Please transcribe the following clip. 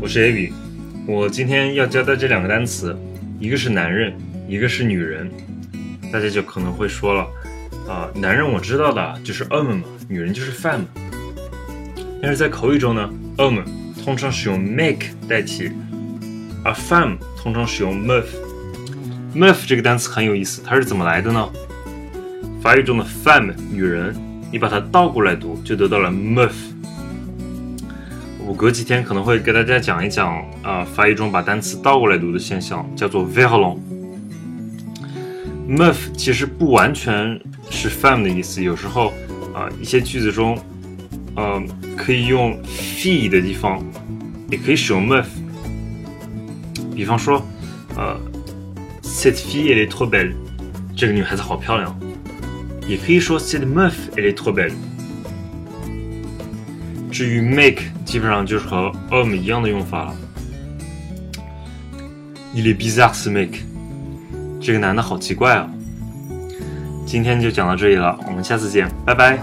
我是 A B，我今天要教大家两个单词，一个是男人，一个是女人。大家就可能会说了，啊，男人我知道的就是 homme 嘛，女人就是 fem。但是在口语中呢，homme 通常使用 make 代替，而 fem 通常使用 muff。muff 这个单词很有意思，它是怎么来的呢？法语中的 fem 女人，你把它倒过来读，就得到了 muff。我隔几天可能会给大家讲一讲啊，法语中把单词倒过来读的现象，叫做 verlan。meuf 其实不完全是 femme 的意思，有时候啊，一些句子中，呃，可以用 fe 的地方，也可以使用 MUF。比方说，呃，cette fille elle est trop belle，这个女孩子好漂亮。也可以说 cette meuf elle est trop belle。至于 make，基本上就是和 ome 一样的用法了。Il est bizarre ce mec，这个男的好奇怪啊。今天就讲到这里了，我们下次见，拜拜。